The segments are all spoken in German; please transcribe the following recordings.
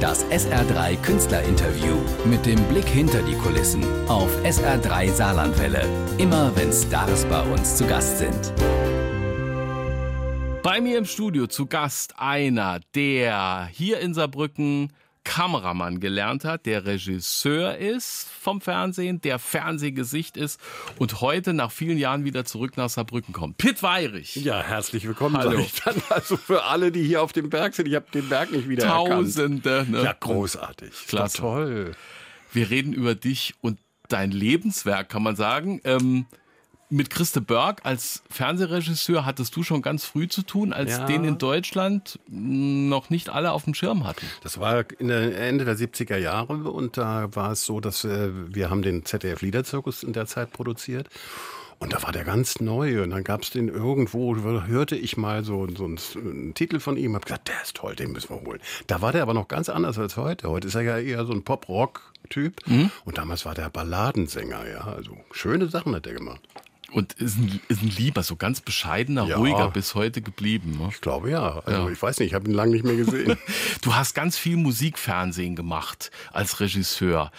Das SR3 Künstlerinterview mit dem Blick hinter die Kulissen auf SR3 Saarlandwelle. Immer wenn Stars bei uns zu Gast sind. Bei mir im Studio zu Gast einer, der hier in Saarbrücken Kameramann gelernt hat, der Regisseur ist vom Fernsehen, der Fernsehgesicht ist und heute nach vielen Jahren wieder zurück nach Saarbrücken kommt. Pitt Weirich. Ja, herzlich willkommen. Hallo. Ich dann also für alle, die hier auf dem Berg sind, ich habe den Berg nicht wieder Tausende. Ne? Ja, großartig. Klasse. Toll. Wir reden über dich und dein Lebenswerk, kann man sagen. Ähm, mit Christe Berg als Fernsehregisseur hattest du schon ganz früh zu tun, als Ja. den in Deutschland noch nicht alle auf dem Schirm hatten. Das war in der Ende der 70er Jahre und da war es so, dass äh, wir haben den ZDF Liederzirkus in der Zeit produziert. Und da war der ganz neu und dann gab es den irgendwo, hörte ich mal so, so einen, einen Titel von ihm, hab gesagt, der ist toll, den müssen wir holen. Da war der aber noch ganz anders als heute. Heute ist er ja eher so ein Pop-Rock-Typ und damals war der Balladensänger, ja. Also schöne Sachen hat er gemacht. Und ist ein, ist ein lieber, so ganz bescheidener, Ja. ruhiger bis heute geblieben. Ne? Ich glaube ja. Also Ja. ich weiß nicht, ich habe ihn lange nicht mehr gesehen. Du hast ganz viel Musikfernsehen gemacht als Regisseur.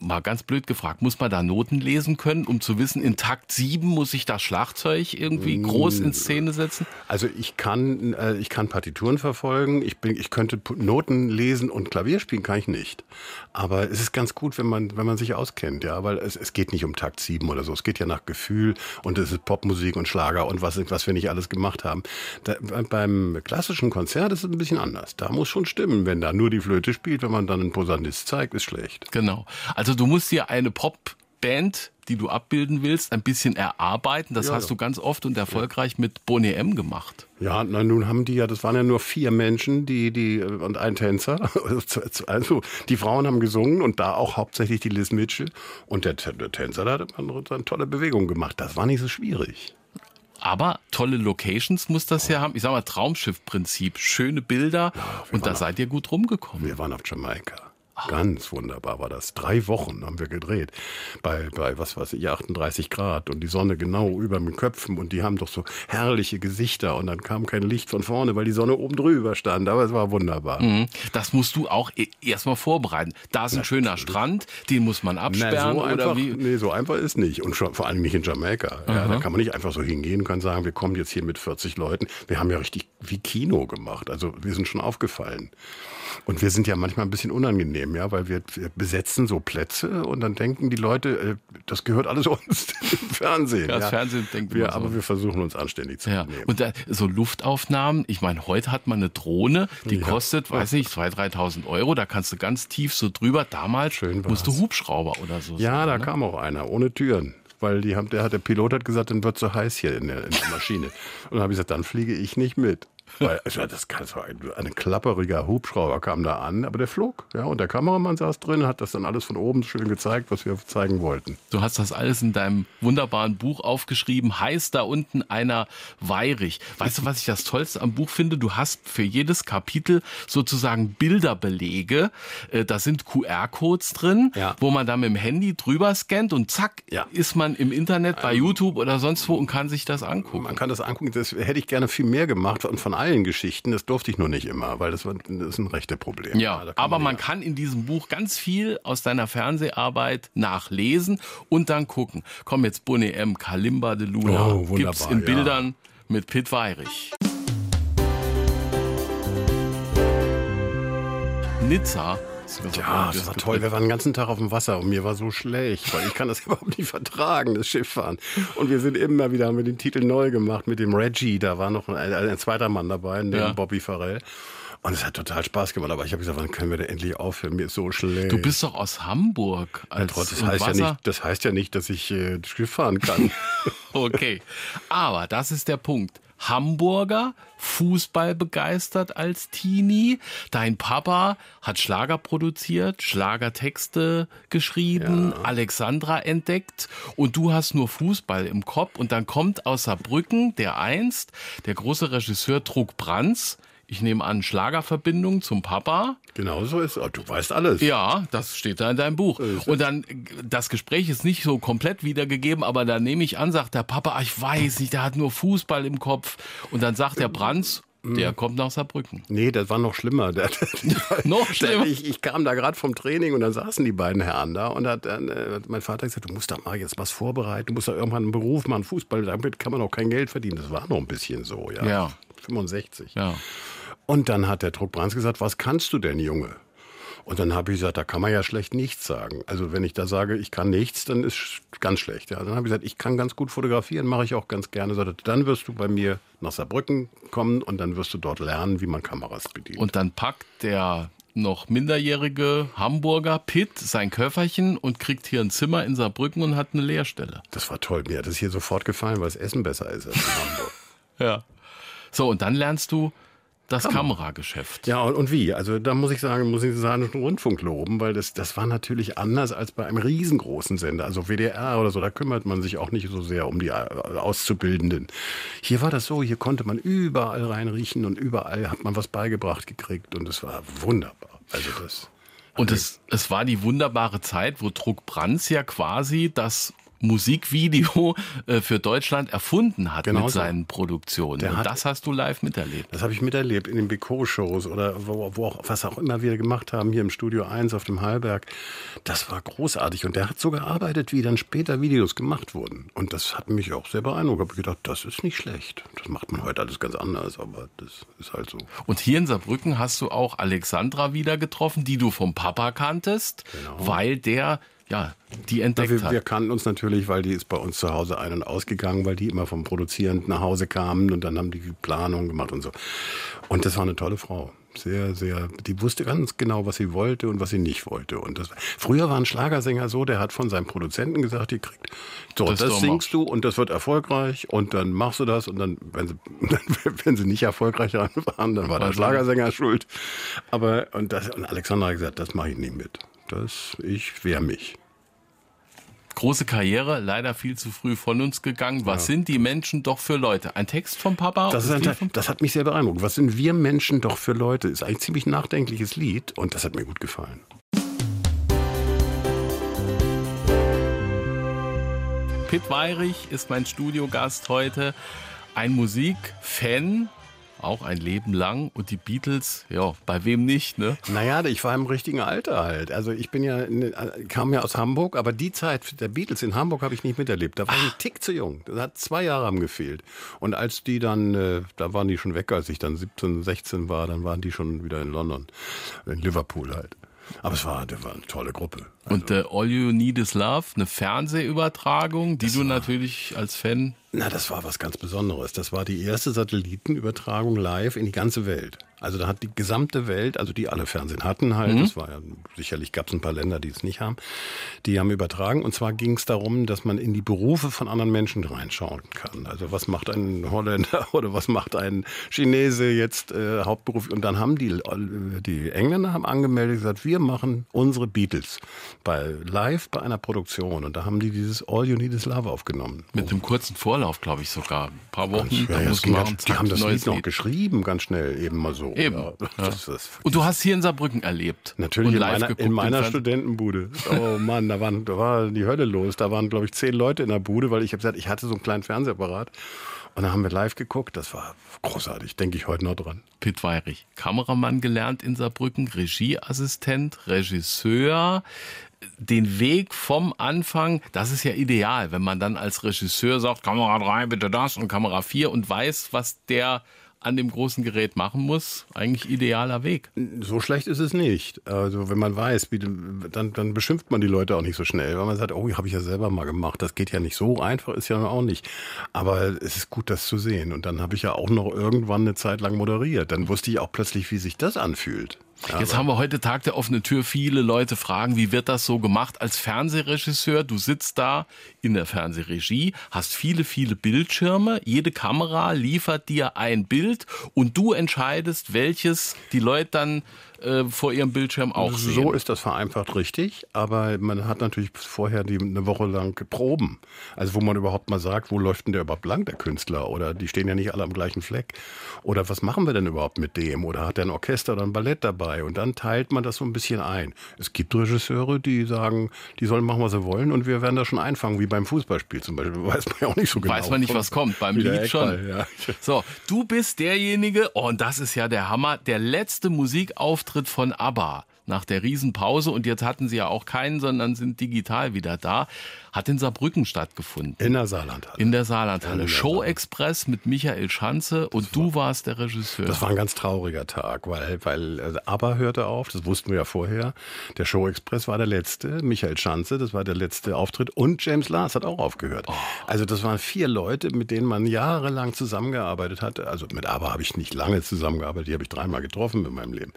Mal ganz blöd gefragt, muss man da Noten lesen können, um zu wissen, in Takt 7 muss ich das Schlagzeug irgendwie groß in Szene setzen? Also ich kann, äh, ich kann Partituren verfolgen, ich, bin, ich könnte Noten lesen und Klavier spielen kann ich nicht. Aber es ist ganz gut, wenn man, wenn man sich auskennt, ja, weil es, es geht nicht um Takt 7 oder so. Es geht ja nach Gefühl und es ist Popmusik und Schlager und was, was wir nicht alles gemacht haben. Da, beim klassischen Konzert ist es ein bisschen anders. Da muss schon stimmen. Wenn da nur die Flöte spielt, wenn man dann einen Posaunist zeigt, ist schlecht. Genau. Also du musst dir eine Popband, die du abbilden willst, ein bisschen erarbeiten. Das Ja, hast ja. du ganz oft und erfolgreich mit Boney M gemacht. Ja, na, nun haben die ja, das waren ja nur vier Menschen, die, die, und ein Tänzer. Also, die Frauen haben gesungen und da auch hauptsächlich die Liz Mitchell. Und der, der Tänzer, da hat eine, eine tolle Bewegung gemacht. Das war nicht so schwierig. Aber tolle Locations muss das ja haben. Ich sag mal, Traumschiff-Prinzip. Schöne Bilder. und da seid ihr gut rumgekommen. Wir waren auf Jamaika. Ganz wunderbar war das. Drei Wochen haben wir gedreht. Bei, bei, was weiß ich, 38 Grad und die Sonne genau über den Köpfen und die haben doch so herrliche Gesichter und dann kam kein Licht von vorne, weil die Sonne oben drüber stand. Aber es war wunderbar. Mhm. Das musst du auch e- erstmal vorbereiten. Da ist ein schöner Strand, den muss man Na, absperren so oder einfach, wie? nee, so einfach ist nicht. Und schon, vor allem nicht in Jamaika. Ja, da kann man nicht einfach so hingehen und kann sagen, wir kommen jetzt hier mit 40 Leuten. Wir haben ja richtig wie Kino gemacht. Also wir sind schon aufgefallen. Und wir sind ja manchmal ein bisschen unangenehm, ja, weil wir, wir besetzen so Plätze und dann denken die Leute, äh, das gehört alles uns im Fernsehen. Ja, das Fernsehen denkt wir, so. Aber wir versuchen uns anständig zu Ja, benehmen. und da, so Luftaufnahmen, ich meine, heute hat man eine Drohne, die Ja. kostet, weiß nicht, 2.000, 3.000 Euro, da kannst du ganz tief so drüber. Damals Schön war's. musst du Hubschrauber oder so Ja, da sein, ne? kam auch einer, ohne Türen. Weil die haben, der, der Pilot hat gesagt, dann wird so heiß hier in der, in der Maschine. Und dann habe ich gesagt, dann fliege ich nicht mit. Weil also das, das war ein, ein klapperiger Hubschrauber kam da an, aber der flog. Ja, und der Kameramann saß drin, hat das dann alles von oben schön gezeigt, was wir zeigen wollten. Du hast das alles in deinem wunderbaren Buch aufgeschrieben. Heißt da unten einer Weirich. Weißt du, was ich das Tollste am Buch finde? Du hast für jedes Kapitel sozusagen Bilderbelege. Äh, Da sind QR-Codes drin, Ja. wo man da mit dem Handy drüber scannt und zack, Ja. ist man im Internet bei YouTube oder sonst wo und kann sich das angucken. Man kann das angucken, das hätte ich gerne viel mehr gemacht und von allen Geschichten. Das durfte ich nur nicht immer, weil das, war, das ist ein rechte Problem. Ja, kann aber man nicht- kann in diesem Buch ganz viel aus deiner Fernseharbeit nachlesen und dann gucken. Komm jetzt Bonnie M, Kalimba de Luna. Oh, Gibt's in ja. Bildern mit Pitt Weirich. Nizza. Ja, das war toll. Wir waren den ganzen Tag auf dem Wasser und mir war so schlecht, weil ich kann das überhaupt nicht vertragen, das Schifffahren. Und wir sind immer wieder, haben wir den Titel neu gemacht mit dem Reggie. Da war noch ein, ein zweiter Mann dabei, der Ja. Bobby Farrell. Und es hat total Spaß gemacht. Aber ich habe gesagt, wann können wir denn endlich aufhören? Mir ist so schlecht. Du bist doch aus Hamburg. Als Trotz- das heißt, ja nicht, das heißt ja nicht, dass ich äh, Schiff fahren kann. Okay. Aber das ist der Punkt. Hamburger, Fußball begeistert als Teenie. Dein Papa hat Schlager produziert, Schlagertexte geschrieben, Alexandra entdeckt und du hast nur Fußball im Kopf. Und dann kommt aus Saarbrücken der einst, der große Regisseur Trug Brands, ich nehme an, Schlagerverbindung zum Papa. genau so ist es. Du weißt alles. Ja, das steht da in deinem Buch. Und dann, das Gespräch ist nicht so komplett wiedergegeben, aber da nehme ich an, sagt der Papa, ah, ich weiß nicht, der hat nur Fußball im Kopf. Und dann sagt der Brands, der kommt nach Saarbrücken. Nee, das war noch schlimmer. Der, noch schlimmer? Ich, ich kam da gerade vom Training und dann saßen die beiden Herren da und hat dann äh, mein Vater gesagt, du musst da mal jetzt was vorbereiten, du musst da irgendwann einen Beruf machen, Fußball, damit kann man auch kein Geld verdienen. Das war noch ein bisschen so, ja. Ja. 65. Ja. Und dann hat der Druck Brands gesagt, was kannst du denn, Junge? Und dann habe ich gesagt, da kann man ja schlecht nichts sagen. Also wenn ich da sage, ich kann nichts, dann ist ganz schlecht. Ja. Dann habe ich gesagt, ich kann ganz gut fotografieren, mache ich auch ganz gerne. Sagte, dann wirst du bei mir nach Saarbrücken kommen und dann wirst du dort lernen, wie man Kameras bedient. Und dann packt der noch minderjährige Hamburger Pitt sein Köfferchen und kriegt hier ein Zimmer in Saarbrücken und hat eine Lehrstelle. das war toll. Mir hat das hier sofort gefallen, weil das Essen besser ist als in Hamburg. Ja. So, und dann lernst du das Kamerageschäft. Ja, und, und wie? Also da muss ich sagen, muss ich den Saarländischen Rundfunk loben, weil das, das war natürlich anders als bei einem riesengroßen Sender, also WDR oder so, da kümmert man sich auch nicht so sehr um die äh, Auszubildenden. Hier war das so, hier konnte man überall reinriechen und überall hat man was beigebracht gekriegt und es war wunderbar. Also das... Und es, es war die wunderbare Zeit, wo Druck Brands ja quasi das Musikvideo äh, für Deutschland erfunden hat Genau mit so. seinen Produktionen. Der Und hat- das hast du live miterlebt. Das habe ich miterlebt in den Beko-Shows oder wo, wo auch, was auch immer wir gemacht haben, hier im Studio 1 auf dem Hallberg. Das war großartig. Und der hat so gearbeitet, wie dann später Videos gemacht wurden. Und das hat mich auch sehr beeindruckt. Ich habe gedacht, das ist nicht schlecht. Das macht man heute alles ganz anders, aber das ist halt so. Und hier in Saarbrücken hast du auch Alexandra wieder getroffen, die du vom Papa kanntest, weil der ja die entdeckt wir, hat. wir kannten uns natürlich, weil die ist bei uns zu Hause ein- und ausgegangen, weil die immer vom Produzierend nach Hause kamen und dann haben die Planung gemacht und so. Und das war eine tolle Frau. Sehr, sehr, die wusste ganz genau, was sie wollte und was sie nicht wollte. Und das, früher war ein Schlagersänger so, der hat von seinem Produzenten gesagt, ihr kriegt, so, Das das, singst du und das wird erfolgreich und dann machst du das und dann, wenn sie, wenn sie nicht erfolgreich waren, dann war der Schlagersänger schuld. Aber, und das, und Alexander hat gesagt, das mache ich nicht mit. Das, ich wehr mich. Große Karriere, leider viel zu früh von uns gegangen. Was sind die Menschen doch für Leute? Ein Text vom Papa? Das, ein, vom das hat mich sehr beeindruckt. Was sind wir Menschen doch für Leute? Ist ein ziemlich nachdenkliches Lied und das hat mir gut gefallen. Pitt Weirich ist mein Studiogast heute. Ein Musikfan, auch ein Leben lang. Und die Beatles, ja, bei wem nicht, ne? Naja, ich war im richtigen Alter halt. Also ich bin ja, in- kam ja aus Hamburg, aber die Zeit der Beatles in Hamburg habe ich nicht miterlebt. Da war ich ein Tick zu jung. Das hat zwei Jahre haben gefehlt. Und als die dann, äh, da waren die schon weg, als ich dann 17, 16 war, dann waren die schon wieder in London, in Liverpool halt. Aber es war, das war eine tolle Gruppe. Und äh, All You Need Is Love, eine Fernsehübertragung, die du natürlich als Fan Na, das war was ganz Besonderes. Das war die erste Satellitenübertragung live in die ganze Welt. Also da hat die gesamte Welt, also die alle Fernsehen hatten halt, das war ja, sicherlich gab es ein paar Länder, die es nicht haben, die haben übertragen. Und zwar ging es darum, dass man in die Berufe von anderen Menschen reinschauen kann. Also was macht ein Holländer oder was macht ein Chinese jetzt äh, Hauptberuf? Und dann haben die, äh, die Engländer haben angemeldet, gesagt, wir machen unsere Beatles bei live bei einer Produktion. Und da haben die dieses All You Need Is Love aufgenommen. mit einem kurzen Vorlauf, glaube ich sogar. Ein paar Wochen. Ja, da ja, ganz- machen, die haben das Lied noch Lied. geschrieben, ganz schnell, eben mal so. Eben. Ja, das ist, Und du hast hier in Saarbrücken erlebt. Natürlich in live meiner, geguckt in meiner. Studentenbude. Oh Mann, da, waren, da war die Hölle los. Da waren, glaube ich, zehn Leute in der Bude, weil ich habe gesagt, ich hatte so einen kleinen Fernsehapparat. Und dann haben wir live geguckt. Das war großartig, denke ich heute noch dran. Pitt Weirich, Kameramann gelernt in Saarbrücken, Regieassistent, Regisseur. Den Weg vom Anfang, das ist ja ideal, wenn man dann als Regisseur sagt, Kamera 3, bitte das und Kamera 4 und weiß, was der an dem großen Gerät machen muss. Eigentlich idealer Weg. So schlecht ist es nicht. Also wenn man weiß, wie, dann, dann beschimpft man die Leute auch nicht so schnell, weil man sagt, oh, habe ich ja selber mal gemacht. Das geht ja nicht so einfach, ist ja auch nicht. Aber es ist gut, das zu sehen. Und dann habe ich ja auch noch irgendwann eine Zeit lang moderiert. Dann wusste ich auch plötzlich, wie sich das anfühlt. Ja, Jetzt aber- haben wir heute Tag der offenen Tür. Viele Leute fragen, wie wird das so gemacht als Fernsehregisseur? Du sitzt da in der Fernsehregie, hast viele, viele Bildschirme. Jede Kamera liefert dir ein Bild und du entscheidest, welches die Leute dann äh, vor ihrem Bildschirm auch sehen. So ist das vereinfacht richtig, aber man hat natürlich vorher die, eine Woche lang Proben. Also wo man überhaupt mal sagt, wo läuft denn der überhaupt lang, der Künstler? Oder die stehen ja nicht alle am gleichen Fleck. Oder was machen wir denn überhaupt mit dem? Oder hat er ein Orchester oder ein Ballett dabei? Und dann teilt man das so ein bisschen ein. Es gibt Regisseure, die sagen, die sollen machen, was sie wollen und wir werden das schon einfangen, wie beim Fußballspiel zum Beispiel. Weiß man ja auch nicht so genau. Weiß man nicht, was kommt. Beim Lied schon. Ja. So, du bist derjenige, oh, und das ist ja der Hammer, der letzte Musikauftritt von ABBA. Nach der Riesenpause und jetzt hatten sie ja auch keinen, sondern sind digital wieder da hat in Saarbrücken stattgefunden. In der Saarlandhalle. In der Saarlandhalle. Ja, Show Express mit Michael Schanze und war, du warst der Regisseur. Das war ein ganz trauriger Tag, weil, weil also ABBA hörte auf, das wussten wir ja vorher. Der Show Express war der letzte, Michael Schanze, das war der letzte Auftritt und James Lars hat auch aufgehört. Oh. Also das waren vier Leute, mit denen man jahrelang zusammengearbeitet hat. Also mit ABBA habe ich nicht lange zusammengearbeitet, die habe ich dreimal getroffen in meinem Leben.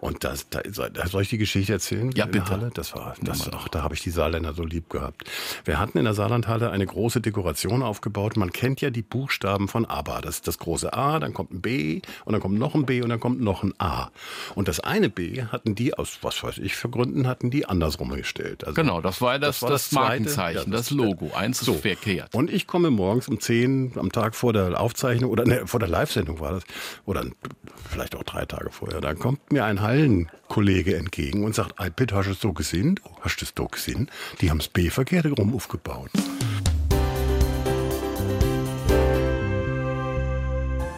Und das, da, soll ich die Geschichte erzählen? Ja, bitte. Das war, das, ach, da habe ich die Saarländer so lieb gehabt. Wir hatten in der Saarlandhalle eine große Dekoration aufgebaut. Man kennt ja die Buchstaben von ABBA. Das ist das große A, dann kommt ein B und dann kommt noch ein B und dann kommt noch ein A. Und das eine B hatten die aus was weiß ich für Gründen hatten die andersrum gestellt. Also genau, das war das, das, war das, das Markenzeichen, ja, das, Logo. Eins so. ist verkehrt. Und ich komme morgens um 10 am Tag vor der Aufzeichnung oder ne, vor der Live-Sendung war das oder vielleicht auch drei Tage vorher. Da kommt mir ein Hallenkollege entgegen und sagt, hey, Pitt, hast du es so gesehen? Hast du es so gesehen? Die haben das B verkehrt rum aufgebaut.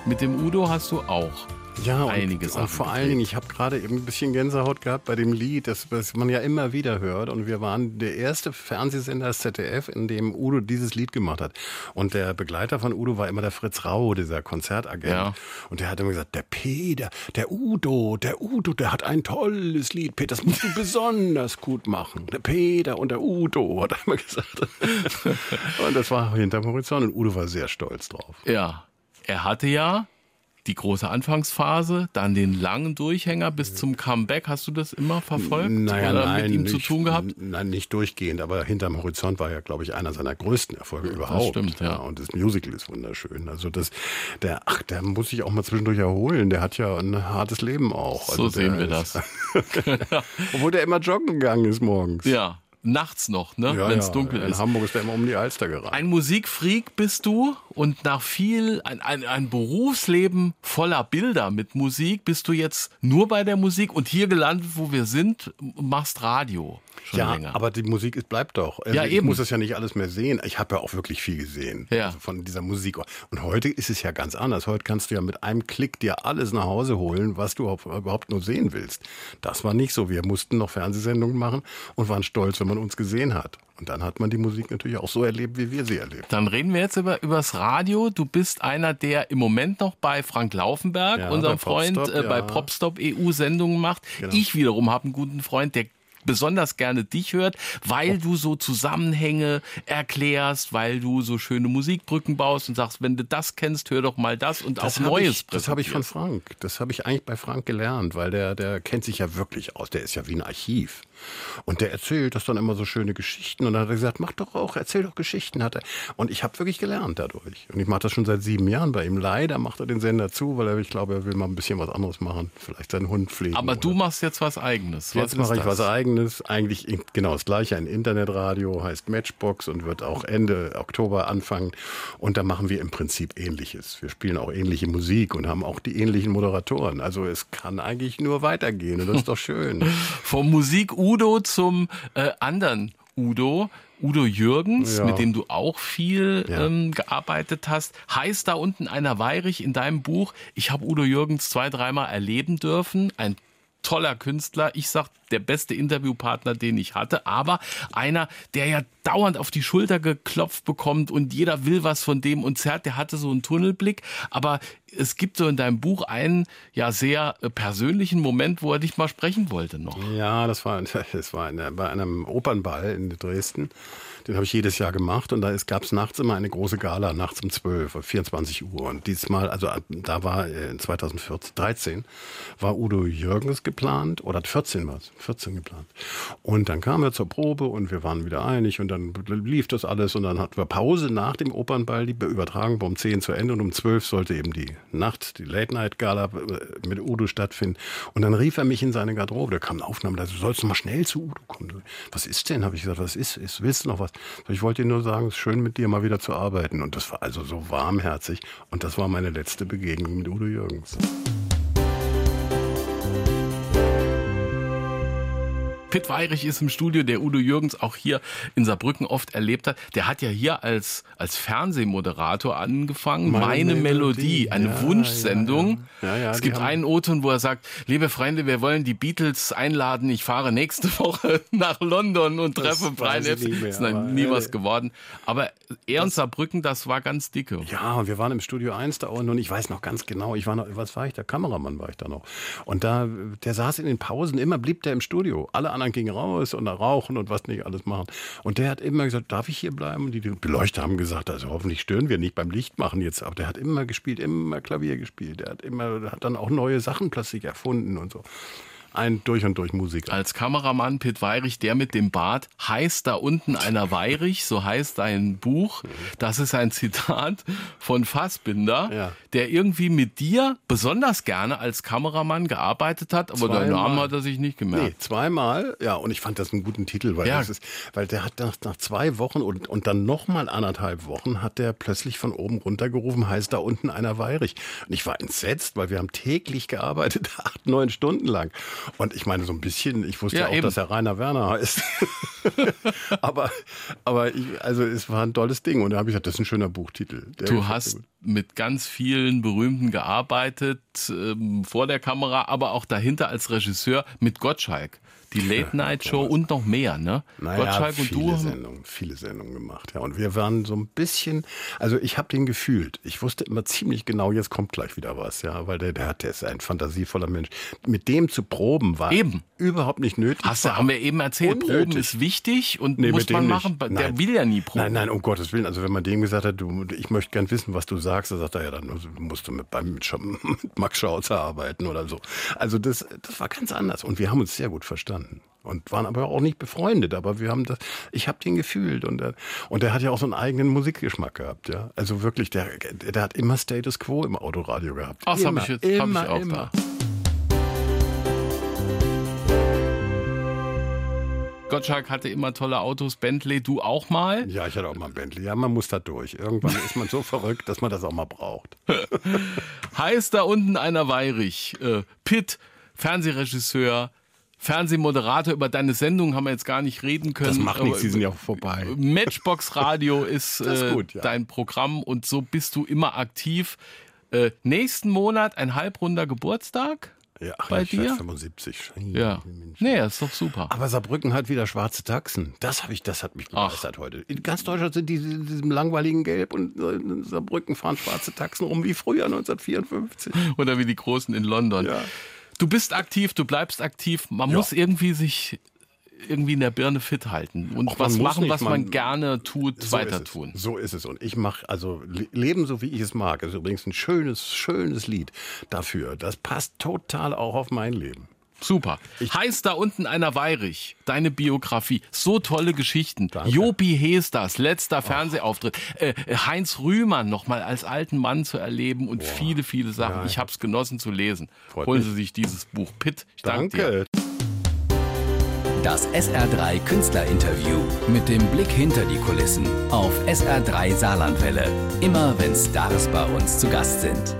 Mit dem Udo hast du auch ja, einiges. Und, und vor allen Dingen, ich habe gerade eben ein bisschen Gänsehaut gehabt bei dem Lied, das, das, man ja immer wieder hört. Und wir waren der erste Fernsehsender des ZDF, in dem Udo dieses Lied gemacht hat. Und der Begleiter von Udo war immer der Fritz Rau, dieser Konzertagent. Ja. Und der hat immer gesagt, der Peter, der Udo, der Udo, der hat ein tolles Lied. Peter, das musst du besonders gut machen. Der Peter und der Udo, hat er immer gesagt. und das war hinterm Horizont. Und Udo war sehr stolz drauf. Ja, er hatte ja die große Anfangsphase, dann den langen Durchhänger bis zum Comeback. Hast du das immer verfolgt naja, oder nein, mit ihm nicht, zu tun gehabt? Nein, nicht durchgehend, aber hinterm Horizont war ja, glaube ich, einer seiner größten Erfolge überhaupt. Das stimmt, ja. Und das Musical ist wunderschön. Also das, der, ach, der muss sich auch mal zwischendurch erholen. Der hat ja ein hartes Leben auch. Also so sehen wir das. Obwohl der immer joggen gegangen ist morgens. Ja, nachts noch, ne? Ja, wenn es ja. dunkel in ist. In Hamburg ist er immer um die Alster gerannt. Ein Musikfreak bist du und nach viel, ein, ein, ein Berufsleben voller Bilder mit Musik bist du jetzt nur bei der Musik und hier gelandet, wo wir sind, machst Radio. Schon ja, länger. aber die Musik ist, bleibt doch. Also ja, ich eben. muss das ja nicht alles mehr sehen. Ich habe ja auch wirklich viel gesehen ja. also von dieser Musik. Und heute ist es ja ganz anders. Heute kannst du ja mit einem Klick dir alles nach Hause holen, was du überhaupt nur sehen willst. Das war nicht so. Wir mussten noch Fernsehsendungen machen und waren stolz, wenn man uns gesehen hat. Und dann hat man die Musik natürlich auch so erlebt, wie wir sie erlebt. Dann reden wir jetzt über übers Radio. Du bist einer, der im Moment noch bei Frank Laufenberg, Ja, unserem Freund, Popstop, äh, bei ja. Popstop EU Sendungen macht. Genau. Ich wiederum habe einen guten Freund, der besonders gerne dich hört, weil du so Zusammenhänge erklärst, weil du so schöne Musikbrücken baust und sagst, wenn du das kennst, hör doch mal das und Das auch Neues. Ich, das habe ich von. Frank. Das habe ich eigentlich bei Frank gelernt, weil der, der kennt sich ja wirklich aus. Der ist ja wie ein Archiv. Und der erzählt das dann immer so schöne Geschichten. Und dann hat er gesagt, mach doch auch, erzähl doch Geschichten. Hat er. Und ich habe wirklich gelernt dadurch. Und ich mache das schon seit sieben Jahren bei ihm. Leider macht er den Sender zu, weil er, ich glaube, er will mal ein bisschen was anderes machen. Vielleicht seinen Hund pflegen. Aber du machst jetzt was Eigenes. Jetzt was mache ist ich das? was eigenes. Eigentlich genau das gleiche. Ein Internetradio heißt Matchbox und wird auch Ende Oktober anfangen. Und da machen wir im Prinzip Ähnliches. Wir spielen auch ähnliche Musik und haben auch die ähnlichen Moderatoren. Also es kann eigentlich nur weitergehen und das ist doch schön. Vom Musik Udo zum äh, anderen Udo. Udo Jürgens, Ja. mit dem du auch viel Ja. ähm, gearbeitet hast, heißt da unten einer Weirich in deinem Buch. Ich habe Udo Jürgens zwei, dreimal erleben dürfen. Ein toller Künstler. Ich sag, der beste Interviewpartner, den ich hatte, aber einer, der ja dauernd auf die Schulter geklopft bekommt und jeder will was von dem und zerrt, der hatte so einen Tunnelblick, aber es gibt so in deinem Buch einen ja sehr äh, persönlichen Moment, wo er dich mal sprechen wollte noch. Ja, das war, das war eine, bei einem Opernball in Dresden. Den habe ich jedes Jahr gemacht und da gab es nachts immer eine große Gala, nachts um 12, Uhr, 24 Uhr. Und diesmal, also da war äh, 2014, 13, war Udo Jürgens geplant, oder 14 war es, 14 geplant. Und dann kamen wir zur Probe und wir waren wieder einig und dann lief das alles und dann hatten wir Pause nach dem Opernball, die Übertragung war um 10 zu Ende und um 12 sollte eben die Nacht, die Late-Night-Gala äh, mit Udo stattfinden. Und dann rief er mich in seine Garderobe, da kam eine Aufnahme, da sollst du mal schnell zu Udo kommen. Was ist denn? Habe ich gesagt, was ist, ist? Willst du noch was? Ich wollte dir nur sagen, es ist schön mit dir mal wieder zu arbeiten. Und das war also so warmherzig und das war meine letzte Begegnung mit Udo Jürgens. Pitt Weirich ist im Studio, der Udo Jürgens auch hier in Saarbrücken oft erlebt hat. Der hat ja hier als, als Fernsehmoderator angefangen. Meine, Meine Melodie, Melodie, eine ja, Wunschsendung. Ja, ja. es gibt einen O-Ton, wo er sagt, liebe Freunde, wir wollen die Beatles einladen. Ich fahre nächste Woche nach London und treffe Brian Epps. Ist dann nie was geworden. Aber er und Saarbrücken, das war ganz dicke. Ja, wir waren im Studio 1 da und ich weiß noch ganz genau, ich war noch, was war ich, der Kameramann war ich da noch. Und da, der saß in den Pausen, immer blieb der im Studio. Alle anderen gingen raus und rauchen und was nicht alles machen. Und der hat immer gesagt, darf ich hier bleiben? Und die Beleuchter haben gesagt, also hoffentlich stören wir nicht beim Licht machen jetzt. Aber der hat immer gespielt, immer Klavier gespielt. Der hat immer, hat dann auch neue Sachen plötzlich erfunden und so ein durch und durch Musiker. Als Kameramann Pitt Weirich, der mit dem Bart, heißt da unten einer Weirich, so heißt dein Buch. Das ist ein Zitat von Fassbinder, ja. der irgendwie mit dir besonders gerne als Kameramann gearbeitet hat, aber zweimal. deinen Namen hat er sich nicht gemerkt. Nee, zweimal, ja, und ich fand das einen guten Titel, weil, ja. das ist, weil der hat nach, nach zwei Wochen und, und dann nochmal anderthalb Wochen hat der plötzlich von oben runtergerufen, heißt da unten einer Weirich. Und ich war entsetzt, weil wir haben täglich gearbeitet, acht, neun Stunden lang. Und ich meine, so ein bisschen, ich wusste ja, auch, eben. dass er Rainer Werner heißt. aber aber ich, also es war ein tolles Ding. Und da habe ich gesagt, das ist ein schöner Buchtitel. Der du hast mit ganz vielen Berühmten gearbeitet, ähm, vor der Kamera, aber auch dahinter als Regisseur mit Gottschalk die Late Night Show und noch mehr, ne? Naja, Gottschalk und viele du Sendungen, viele Sendungen gemacht, ja. Und wir waren so ein bisschen, also ich habe den gefühlt. Ich wusste immer ziemlich genau, jetzt kommt gleich wieder was, ja, weil der, der hat, der ist ein fantasievoller Mensch. Mit dem zu proben war eben. überhaupt nicht nötig. Hast du, haben wir eben erzählt, unnötig. Proben ist wichtig und nee, muss man machen. Nicht. Der will ja nie proben. Nein, nein, um Gottes Willen. Also wenn man dem gesagt hat, du, ich möchte gern wissen, was du sagst, dann sagt er ja, dann musst du mit, beim, mit, mit Max Schauzer arbeiten oder so. Also das, das war ganz anders und wir haben uns sehr gut verstanden und waren aber auch nicht befreundet, aber wir haben das, ich habe den gefühlt und der, und der hat ja auch so einen eigenen Musikgeschmack gehabt, ja. Also wirklich, der, der hat immer Status Quo im Autoradio gehabt. Ach, das habe ich jetzt immer, hab ich auch immer. da. Gottschalk hatte immer tolle Autos, Bentley, du auch mal? Ja, ich hatte auch mal ein Bentley. Ja, man muss da durch. Irgendwann ist man so verrückt, dass man das auch mal braucht. heißt da unten einer Weirich, äh, Pitt, Fernsehregisseur, Fernsehmoderator über deine Sendung haben wir jetzt gar nicht reden können. Das macht nichts, sie sind ja auch vorbei. Matchbox Radio ist, ist äh, gut, ja. dein Programm und so bist du immer aktiv. Äh, nächsten Monat ein halbrunder Geburtstag. Ja, bei dir? 75. Ja. Nee, ist doch super. Aber Saarbrücken hat wieder schwarze Taxen. Das habe ich, das hat mich begeistert Ach. heute. In ganz Deutschland sind die in diesem langweiligen Gelb und in Saarbrücken fahren schwarze Taxen rum wie früher 1954. Oder wie die Großen in London. Ja du bist aktiv, du bleibst aktiv. Man ja. muss irgendwie sich irgendwie in der Birne fit halten und was machen, nicht, was man, man, gerne tut, so weiter tun. So ist es. Und ich mache also Leben so, wie ich es mag. Das ist übrigens ein schönes, schönes Lied dafür. Das passt total auch auf mein Leben. Super. Ich heißt da unten einer Weirich, deine Biografie. So tolle Geschichten. Danke. Jopi Hesters, letzter Fernsehauftritt. Äh, Heinz Rühmann nochmal als alten Mann zu erleben und Boah. viele, viele Sachen. Ja. Ich habe es genossen zu lesen. Freut Holen mich. Sie sich dieses Buch. Pitt, ich danke dir. Das SR3 Künstlerinterview mit dem Blick hinter die Kulissen auf SR3 Saarlandwelle. Immer wenn Stars bei uns zu Gast sind.